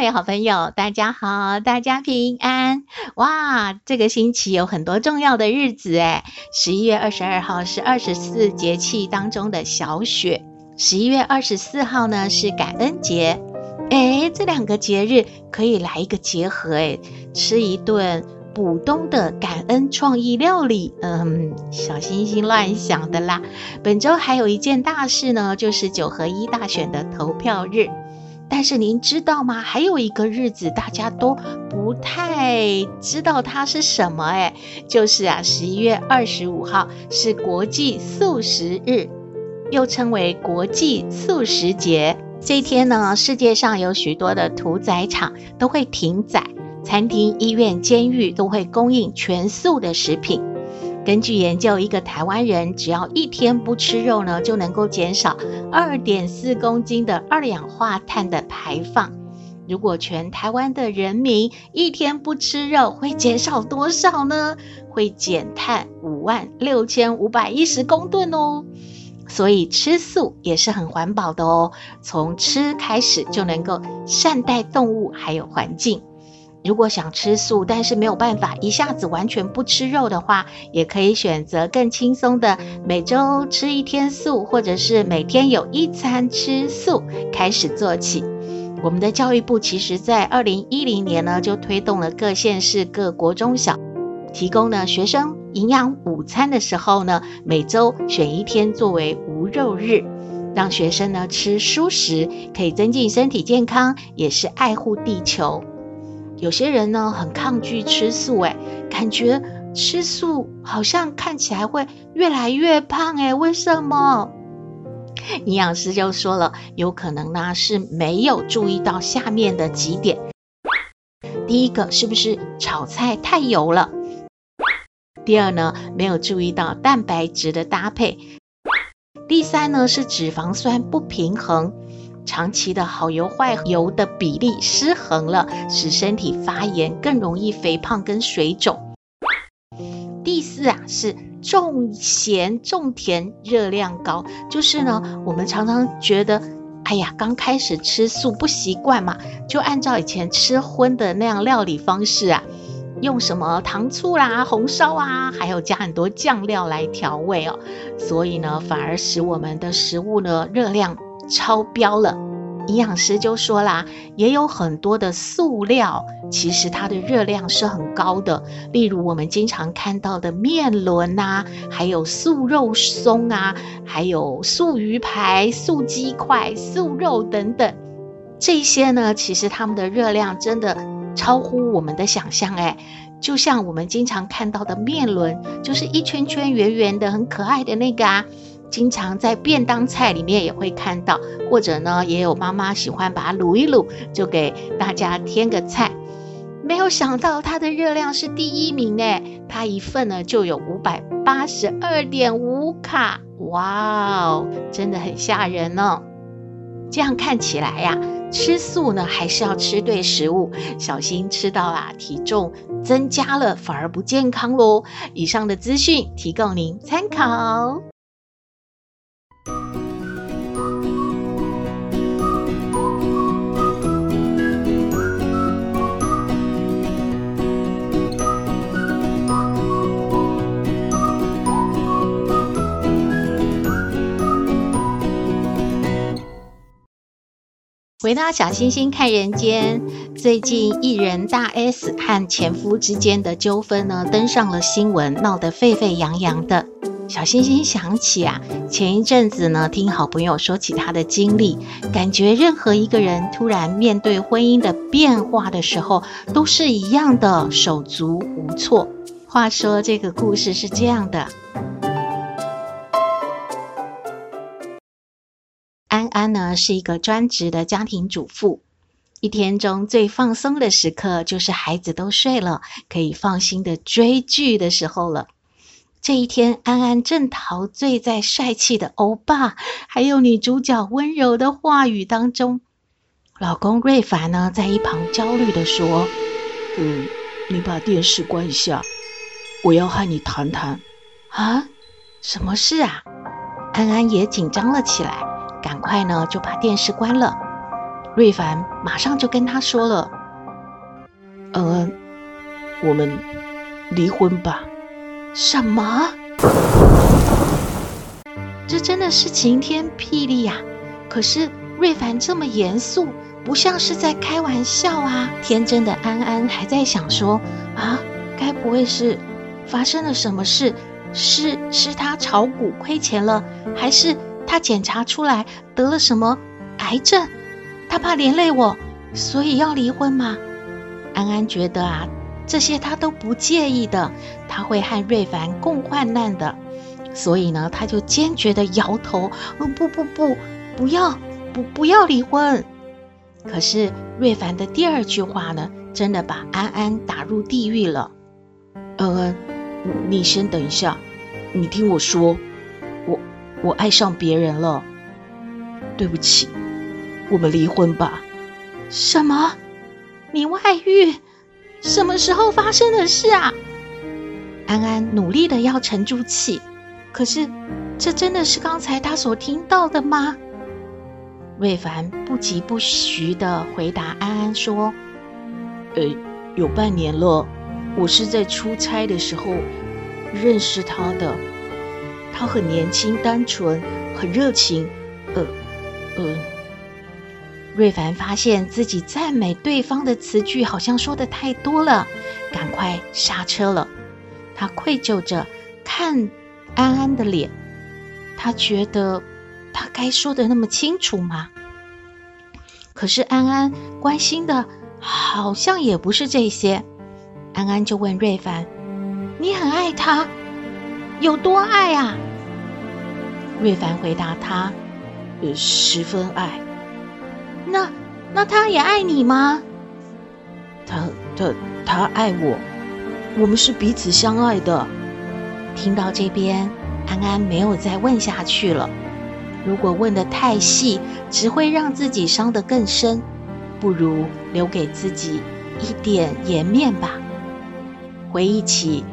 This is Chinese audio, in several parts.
各位好朋友，大家好，大家平安。哇，这个星期有很多重要的日子诶，十一月二十二号是二十四节气当中的小雪，十一月二十四号呢是感恩节。诶，这两个节日可以来一个结合，诶，吃一顿补冬的感恩创意料理。嗯，小星星乱想的啦。本周还有一件大事呢，就是九合一大选的投票日。但是您知道吗？还有一个日子大家都不太知道它是什么诶，就是啊，十一月二十五号是国际素食日，又称为国际素食节。这一天呢，世界上有许多的屠宰场都会停宰，餐厅、医院、监狱都会供应全素的食品。根据研究，一个台湾人只要一天不吃肉呢，就能够减少二点四公斤的二氧化碳的排放。如果全台湾的人民一天不吃肉，会减少多少呢？会减碳五万六千五百一十公吨哦。所以吃素也是很环保的哦。从吃开始就能够善待动物还有环境。如果想吃素，但是没有办法一下子完全不吃肉的话，也可以选择更轻松的每周吃一天素，或者是每天有一餐吃素开始做起。我们的教育部其实在二零一零年呢，就推动了各县市各国中小提供了学生营养午餐的时候呢，每周选一天作为无肉日，让学生呢吃蔬食，可以增进身体健康，也是爱护地球。有些人呢很抗拒吃素，诶，感觉吃素好像看起来会越来越胖，诶，为什么？营养师就说了，有可能呢是没有注意到下面的几点。第一个是不是炒菜太油了？第二呢，没有注意到蛋白质的搭配。第三呢是脂肪酸不平衡。长期的好油坏油的比例失衡了，使身体发炎，更容易肥胖跟水肿。第四啊，是重咸重甜，热量高。就是呢，我们常常觉得，哎呀，刚开始吃素不习惯嘛，就按照以前吃荤的那样料理方式啊，用什么糖醋啦、红烧啊，还有加很多酱料来调味哦，所以呢，反而使我们的食物呢热量。超标了，营养师就说啦，也有很多的素料，其实它的热量是很高的。例如我们经常看到的面轮呐，还有素肉松啊，还有素鱼排、素鸡块、素肉等等，这些呢，其实它们的热量真的超乎我们的想象。诶，就像我们经常看到的面轮，就是一圈圈圆圆的、很可爱的那个啊。经常在便当菜里面也会看到，或者呢，也有妈妈喜欢把它卤一卤，就给大家添个菜。没有想到它的热量是第一名呢，它一份呢就有五百八十二点五卡，哇哦，真的很吓人哦。这样看起来呀，吃素呢还是要吃对食物，小心吃到啊体重增加了反而不健康喽。以上的资讯提供您参考。回到小星星看人间，最近艺人大 S 和前夫之间的纠纷呢，登上了新闻，闹得沸沸扬扬的。小星星想起啊，前一阵子呢，听好朋友说起他的经历，感觉任何一个人突然面对婚姻的变化的时候，都是一样的手足无措。话说这个故事是这样的。安安呢是一个专职的家庭主妇，一天中最放松的时刻，就是孩子都睡了，可以放心的追剧的时候了。这一天，安安正陶醉在帅气的欧巴，还有女主角温柔的话语当中。老公瑞凡呢，在一旁焦虑的说：“嗯，你把电视关一下，我要和你谈谈。”啊，什么事啊？安安也紧张了起来，赶快呢就把电视关了。瑞凡马上就跟他说了：“安安，我们离婚吧。”什么？这真的是晴天霹雳呀！可是瑞凡这么严肃，不像是在开玩笑啊！天真的安安还在想说：啊，该不会是发生了什么事？是是他炒股亏钱了，还是他检查出来得了什么癌症？他怕连累我，所以要离婚吗？安安觉得啊。这些他都不介意的，他会和瑞凡共患难的，所以呢，他就坚决的摇头，不不不，不要，不不要离婚。可是瑞凡的第二句话呢，真的把安安打入地狱了。安安，你先等一下，你听我说，我我爱上别人了，对不起，我们离婚吧。什么？你外遇？什么时候发生的事啊？安安努力的要沉住气，可是这真的是刚才他所听到的吗？魏凡不疾不徐的回答安安说：“呃，有半年了，我是在出差的时候认识他的，他很年轻、单纯、很热情，呃，呃。”瑞凡发现自己赞美对方的词句好像说得太多了，赶快刹车了。他愧疚着看安安的脸，他觉得他该说得那么清楚吗？可是安安关心的好像也不是这些。安安就问瑞凡：“你很爱他，有多爱啊？”瑞凡回答他：“呃，十分爱。”那那他也爱你吗？他他他爱我，我们是彼此相爱的。听到这边，安安没有再问下去了。如果问得太细，只会让自己伤得更深，不如留给自己一点颜面吧。回忆起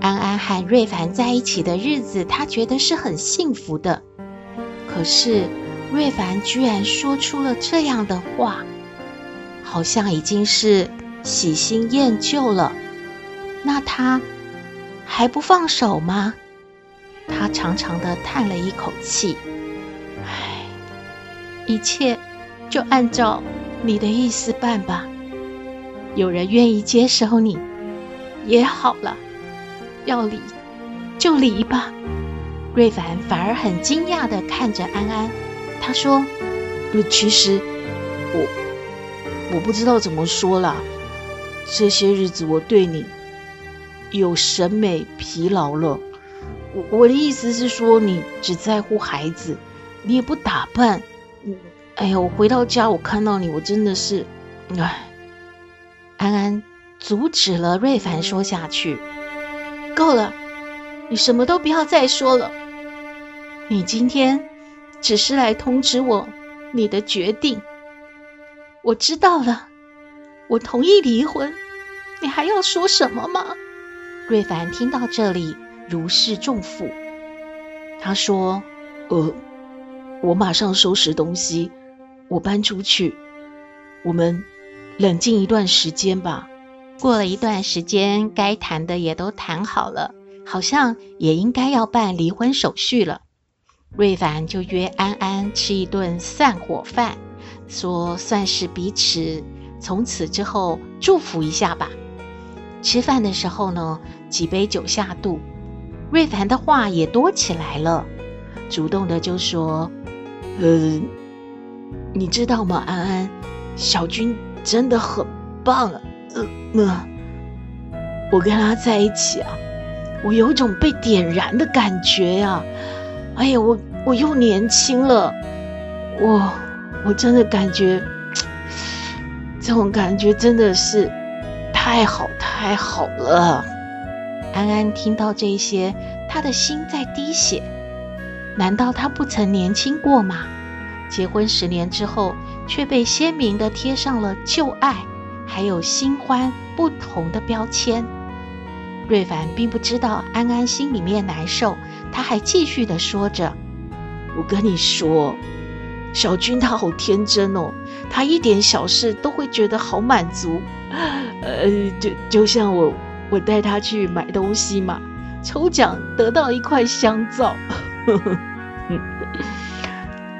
安安和瑞凡在一起的日子，他觉得是很幸福的。可是。瑞凡居然说出了这样的话，好像已经是喜新厌旧了。那他还不放手吗？他长长的叹了一口气，唉，一切就按照你的意思办吧。有人愿意接受你也好了，要离就离吧。瑞凡反而很惊讶的看着安安。他说：“其实我我不知道怎么说了。这些日子我对你有审美疲劳了。我我的意思是说，你只在乎孩子，你也不打扮。哎呀，我回到家，我看到你，我真的是……哎。”安安阻止了瑞凡说下去。够了，你什么都不要再说了。你今天。只是来通知我你的决定，我知道了，我同意离婚，你还要说什么吗？瑞凡听到这里如释重负，他说：“呃，我马上收拾东西，我搬出去，我们冷静一段时间吧。”过了一段时间，该谈的也都谈好了，好像也应该要办离婚手续了。瑞凡就约安安吃一顿散伙饭，说算是彼此从此之后祝福一下吧。吃饭的时候呢，几杯酒下肚，瑞凡的话也多起来了，主动的就说：“呃，你知道吗，安安，小军真的很棒。呃，呃，我跟他在一起啊，我有种被点燃的感觉呀，啊。”哎呀，我我又年轻了，我我真的感觉这种感觉真的是太好太好了。安安听到这些，他的心在滴血。难道他不曾年轻过吗？结婚十年之后，却被鲜明地贴上了旧爱还有新欢不同的标签。瑞凡并不知道安安心里面难受，他还继续的说着：“我跟你说，小军他好天真哦，他一点小事都会觉得好满足。呃，就就像我，我带他去买东西嘛，抽奖得到一块香皂，呵呵，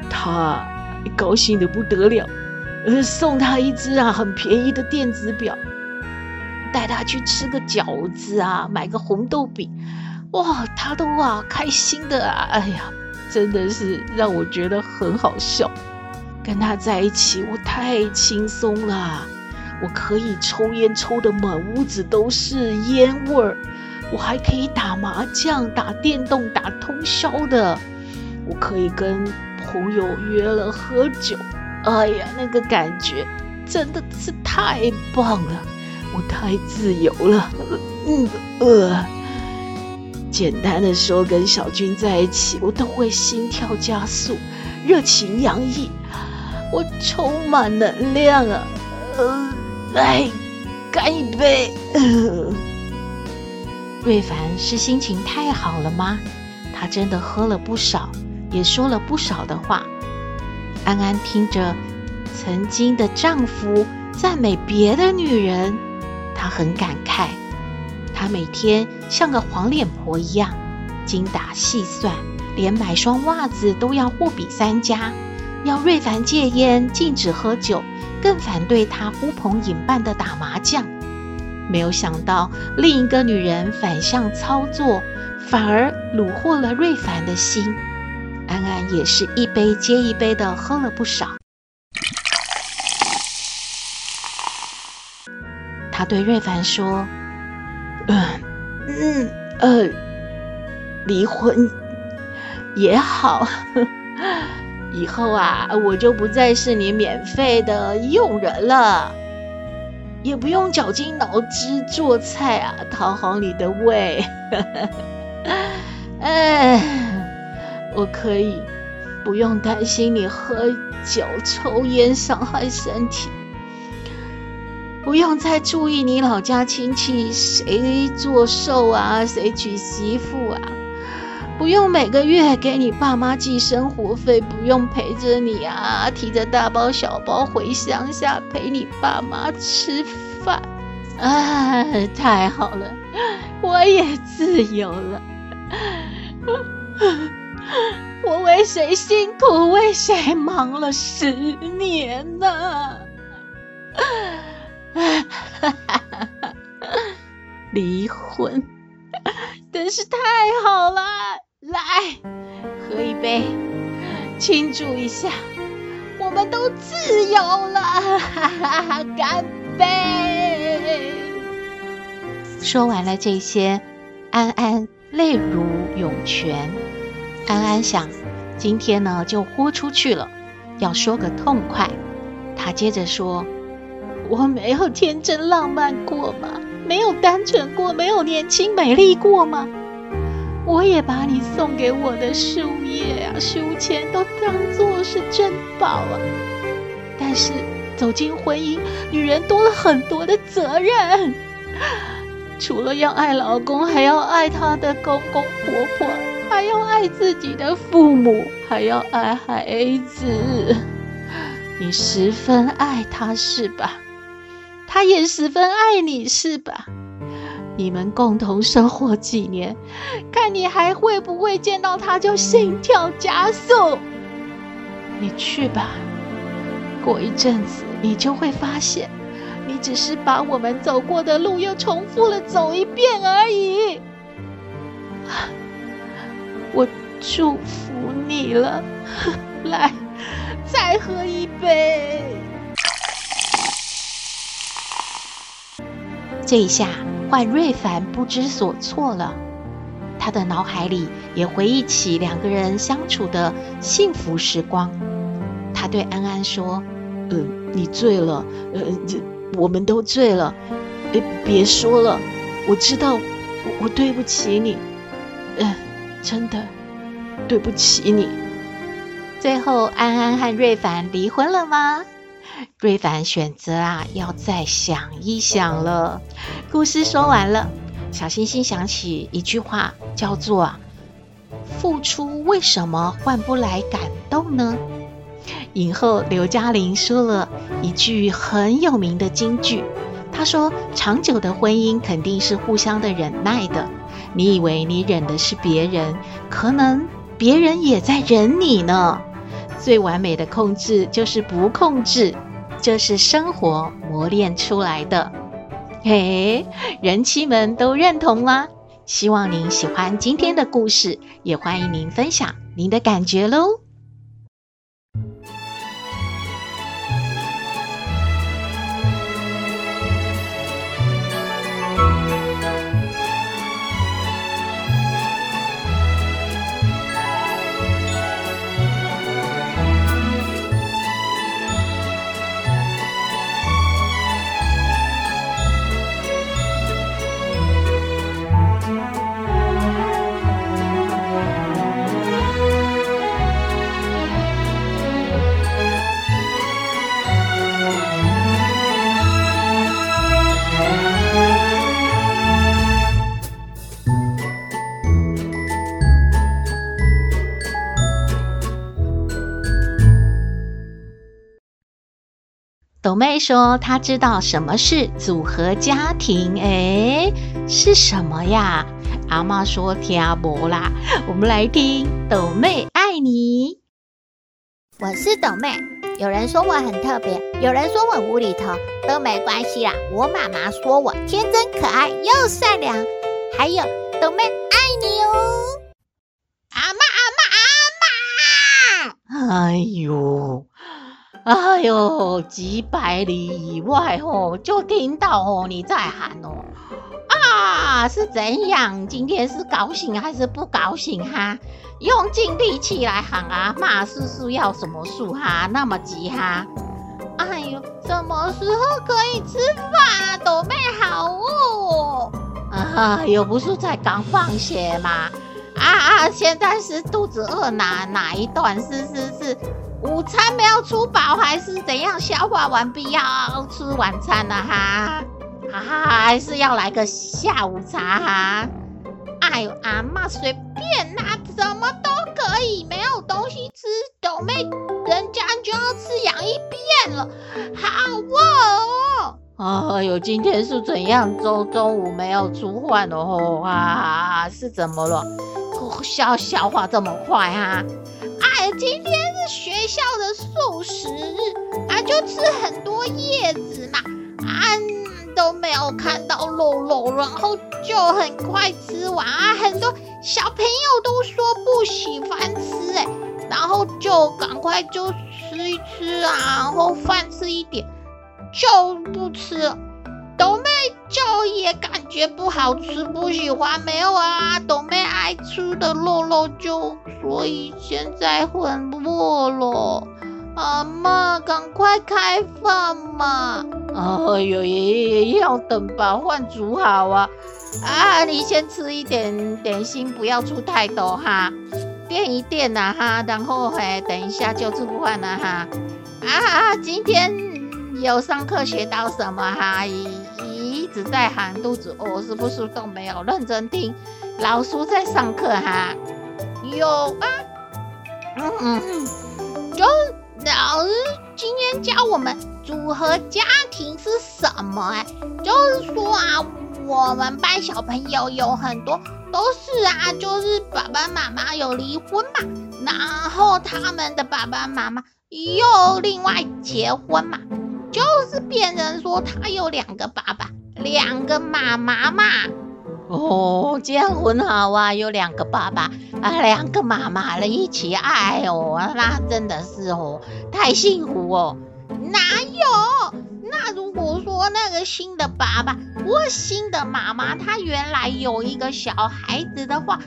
他高兴的不得了，送他一只啊很便宜的电子表。”带他去吃个饺子啊，买个红豆饼，哇，他都啊开心的啊，哎呀，真的是让我觉得很好笑。跟他在一起，我太轻松了，我可以抽烟抽得满屋子都是烟味儿，我还可以打麻将、打电动、打通宵的，我可以跟朋友约了喝酒，哎呀，那个感觉真的是太棒了。我太自由了，嗯呃，简单的说，跟小军在一起，我都会心跳加速，热情洋溢，我充满能量啊！呃，来，干一杯。呃，瑞凡是心情太好了吗？他真的喝了不少，也说了不少的话。安安听着曾经的丈夫赞美别的女人。她很感慨，她每天像个黄脸婆一样，精打细算，连买双袜子都要货比三家，要瑞凡戒烟，禁止喝酒，更反对他呼朋引伴的打麻将。没有想到另一个女人反向操作，反而虏获了瑞凡的心。安安也是一杯接一杯的喝了不少。他对瑞凡说：“嗯嗯呃，离婚也好，以后啊，我就不再是你免费的佣人了，也不用绞尽脑汁做菜啊，讨好你的胃。哎，我可以不用担心你喝酒抽烟伤害身体。”不用再注意你老家亲戚谁做寿啊，谁娶媳妇啊，不用每个月给你爸妈寄生活费，不用陪着你啊，提着大包小包回乡下陪你爸妈吃饭，啊，太好了，我也自由了。我为谁辛苦，为谁忙了十年呢？哈哈哈哈哈！离婚真是太好了，来喝一杯，庆祝一下，我们都自由了，哈哈哈！干杯！说完了这些，安安泪如涌泉。安安想，今天呢就豁出去了，要说个痛快。他接着说。我没有天真浪漫过吗？没有单纯过，没有年轻美丽过吗？我也把你送给我的书页啊、书签都当作是珍宝啊。但是走进婚姻，女人多了很多的责任，除了要爱老公，还要爱他的公公婆婆，还要爱自己的父母，还要爱孩子。你十分爱他，是吧？他也十分爱你，是吧？你们共同生活几年，看你还会不会见到他就心跳加速。你去吧，过一阵子你就会发现，你只是把我们走过的路又重复了走一遍而已。我祝福你了，来，再喝一杯。这一下，换瑞凡不知所措了。他的脑海里也回忆起两个人相处的幸福时光。他对安安说：“嗯，你醉了，呃，这我们都醉了。哎，别说了，我知道，我，我对不起你，嗯、真的对不起你。最后，安安和瑞凡离婚了吗？瑞凡选择啊，要再想一想了。故事说完了，小星星想起一句话，叫做“付出为什么换不来感动呢？”影后刘嘉玲说了一句很有名的金句，她说：“长久的婚姻肯定是互相的忍耐的。你以为你忍的是别人，可能别人也在忍你呢。最完美的控制就是不控制。”这是生活磨练出来的，嘿，人妻们都认同吗？希望您喜欢今天的故事，也欢迎您分享您的感觉喽。斗妹说：“她知道什么是组合家庭，诶，是什么呀？”阿妈说：“听无啦。”我们来听斗妹爱你。我是斗妹，有人说我很特别，有人说我无厘头，都没关系啦。我妈妈说我天真可爱又善良，还有斗妹爱你哦。阿妈，阿妈，阿妈！哎呦！哎呦，几百里以外哦，就听到哦你在喊哦，啊，是怎样？今天是高兴还是不高兴哈？用尽力气来喊啊，骂叔叔要什么树哈？那么急哈？哎呦，什么时候可以吃饭啊？都没好哦。啊，又不是才刚放学嘛。啊啊，现在是肚子饿哪哪一段？是是是。午餐没有吃饱还是怎样？消化完毕要吃晚餐了哈，哈哈，还是要来个下午茶哈？哎呦，阿嬷随便啦，什么都可以，没有东西吃，斗妹人家就要吃洋芋片了，好饿哦。哎呦，今天是怎样？中中午没有吃饭哦，啊，是怎么了？消消化这么快哈？哎，今天是学校的素食日啊，就吃很多叶子嘛，啊都没有看到肉肉，然后就很快吃完啊。很多小朋友都说不喜欢吃哎，然后就赶快就吃一吃啊，然后饭吃一点就不吃了。豆妹就也感觉不好吃，不喜欢，没有啊。豆妹爱吃的肉肉就，所以现在很饿了。阿嬷，赶快开饭嘛！哎呦，也也要等把饭煮好啊。啊，你先吃一点点心，不要出太多哈，垫一垫呐哈，然后嘿，等一下就吃饭了哈。啊，今天有上课学到什么哈？只在喊肚子饿，是不是都没有认真听老师在上课哈？有啊，嗯嗯，就老师今天教我们组合家庭是什么哎，就是说啊，我们班小朋友有很多都是啊，就是爸爸妈妈有离婚嘛，然后他们的爸爸妈妈又另外结婚嘛，就是变成说他有两个爸爸。两个妈妈嘛，哦，这样很好啊，有两个爸爸啊，两个妈妈了一起爱哦，那真的是哦，太幸福哦。哪有？那如果说那个新的爸爸或新的妈妈，他原来有一个小孩子的话，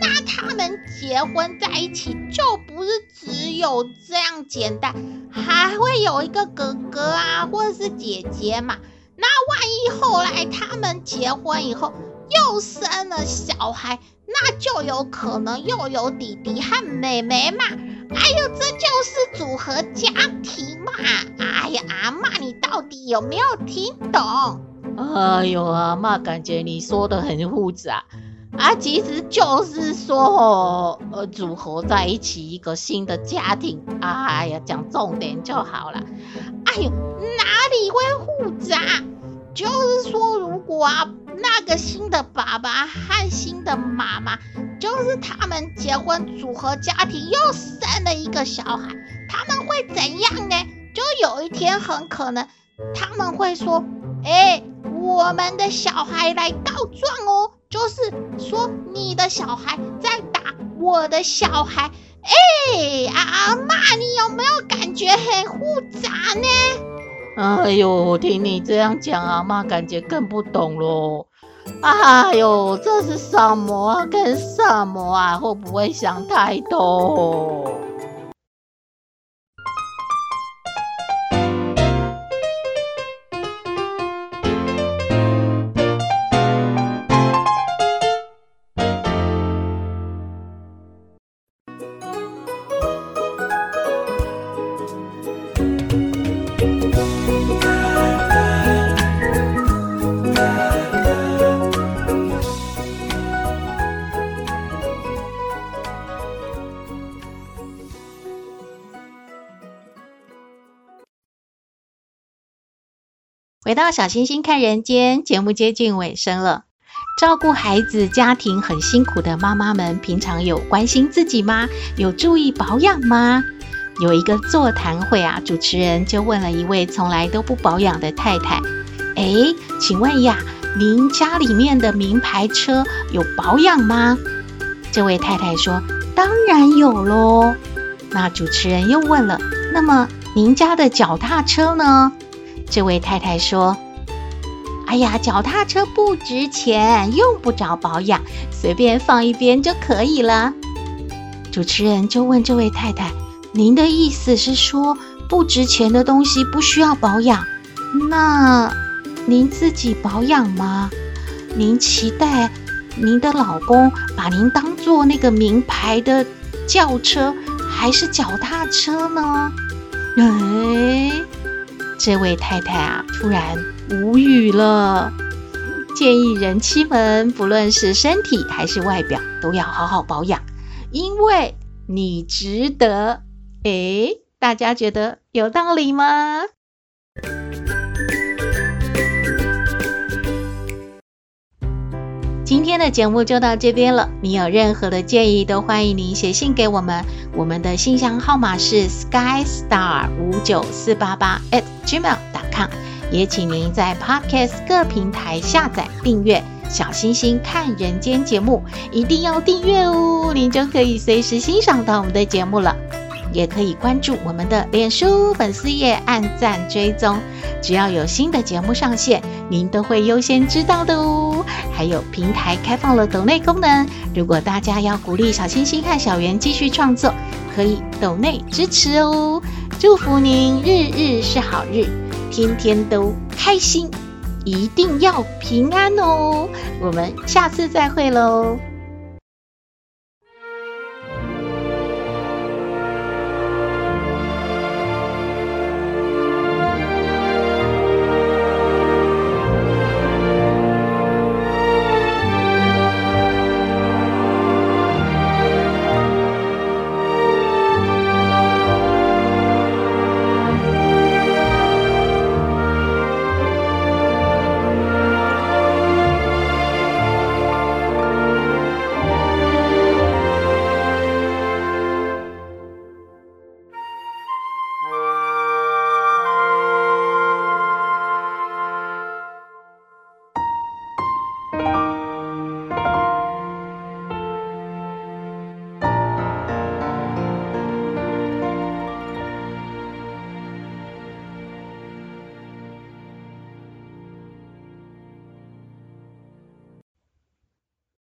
那他们结婚在一起就不是只有这样简单，还会有一个哥哥啊，或者是姐姐嘛。那万一后来他们结婚以后又生了小孩，那就有可能又有弟弟和妹妹嘛。哎呦，这就是组合家庭嘛。哎呀，阿嬷，你到底有没有听懂？哎呦，阿嬷，感觉你说的很复杂。啊，其实就是说，呃，组合在一起一个新的家庭。哎呀，讲重点就好了。哎呦，哪里会复杂？就是说，如果啊，那个新的爸爸和新的妈妈，就是他们结婚组合家庭，又生了一个小孩，他们会怎样呢？就有一天很可能他们会说：“哎，我们的小孩来告状哦。”就是说，你的小孩在打我的小孩，哎，阿嬷，你有没有感觉很复杂呢？哎呦，听你这样讲，阿妈感觉更不懂喽。哎呦，这是什么？跟什么啊？会不会想太多？回到小星星看人间，节目接近尾声了。照顾孩子家庭很辛苦的妈妈们，平常有关心自己吗？有注意保养吗？有一个座谈会啊，主持人就问了一位从来都不保养的太太：“诶，请问呀，您家里面的名牌车有保养吗？”这位太太说：“当然有喽。”那主持人又问了：“那么您家的脚踏车呢？”这位太太说：“哎呀，脚踏车不值钱，用不着保养，随便放一边就可以了。”主持人就问这位太太：“您的意思是说，不值钱的东西不需要保养？那您自己保养吗？您期待您的老公把您当做那个名牌的轿车还是脚踏车呢？”哎。这位太太啊，突然无语了，建议人妻们，不论是身体还是外表，都要好好保养，因为你值得。诶，大家觉得有道理吗？今天的节目就到这边了。你有任何的建议，都欢迎您写信给我们。我们的信箱号码是 skystar 五九四八八 at gmail.com。也请您在 Podcast 各平台下载订阅《小星星看人间》节目，一定要订阅哦，您就可以随时欣赏到我们的节目了。也可以关注我们的脸书粉丝页，按赞追踪，只要有新的节目上线，您都会优先知道的哦。还有平台开放了抖内功能，如果大家要鼓励小星星和小圆继续创作，可以抖内支持哦。祝福您日日是好日，天天都开心，一定要平安哦。我们下次再会喽。